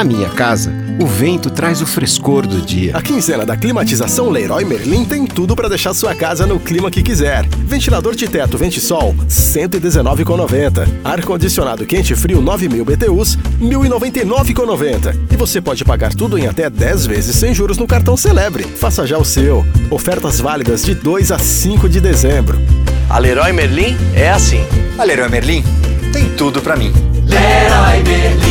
Na minha casa, o vento traz o frescor do dia. A quinzena da climatização Leroy Merlin tem tudo para deixar sua casa no clima que quiser. Ventilador de teto Vente-Sol, 119,90. Ar-condicionado quente frio 9000 BTUs, 1099,90. E você pode pagar tudo em até 10 vezes sem juros no cartão Celebre. Faça já o seu. Ofertas válidas de 2 a 5 de dezembro. A Leroy Merlin é assim. A Leroy Merlin tem tudo para mim. Leroy Merlin